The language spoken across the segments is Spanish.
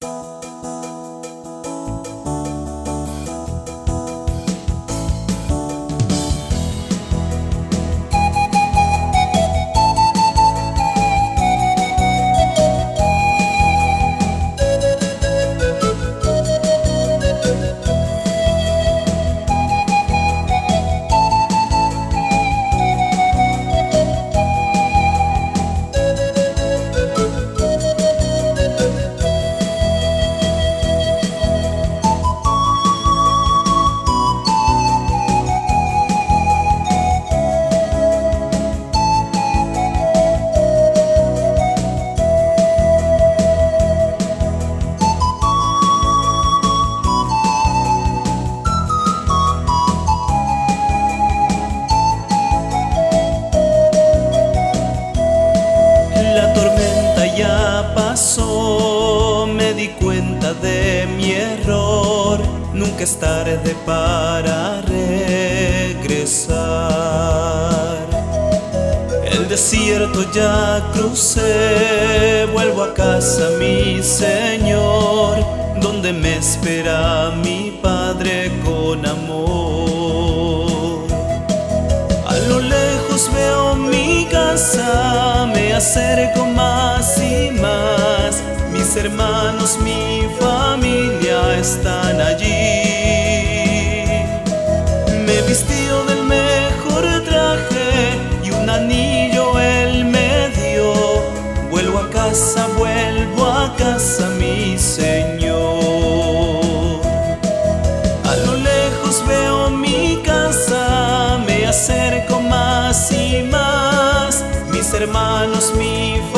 you de mi error, nunca es tarde para regresar. El desierto ya crucé, vuelvo a casa mi Señor, donde me espera mi Padre con amor. A lo lejos veo mi casa, me acerco más y más mis hermanos, mi familia están allí. Me vistió del mejor traje y un anillo él me dio. Vuelvo a casa, vuelvo a casa, mi Señor. A lo lejos veo mi casa, me acerco más y más. Mis hermanos, mi familia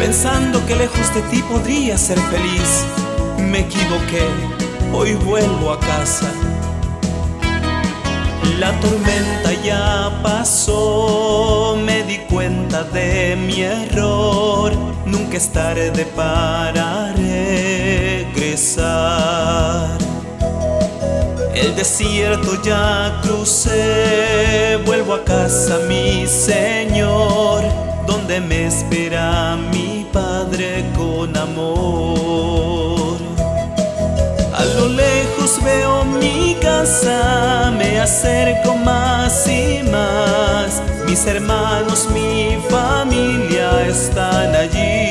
pensando que lejos de ti podría ser feliz. Me equivoqué, hoy vuelvo a casa la tormenta ya pasó, me di cuenta de mi error, nunca es tarde para regresar. El desierto ya crucé, vuelvo a casa mi Señor, donde me espera amor. A lo lejos veo mi casa, me acerco más y más. Mis hermanos, mi familia están allí.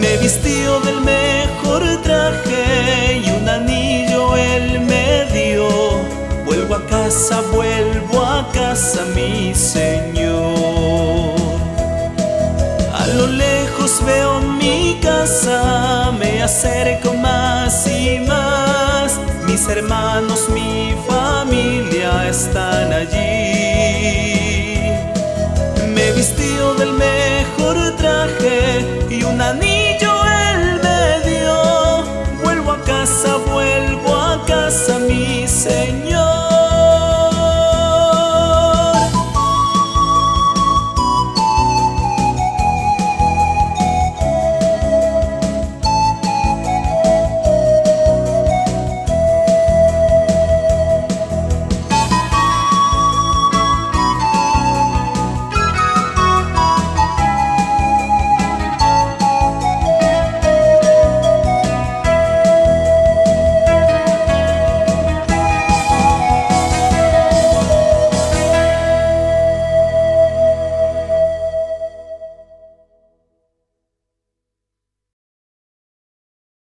Me vistió del mejor traje y un anillo él me dio. Vuelvo a casa, vuelvo a casa, mi Señor. A lo veo mi casa, me acerco más y más. Mis hermanos, mi familia están allí. Me vistió del medio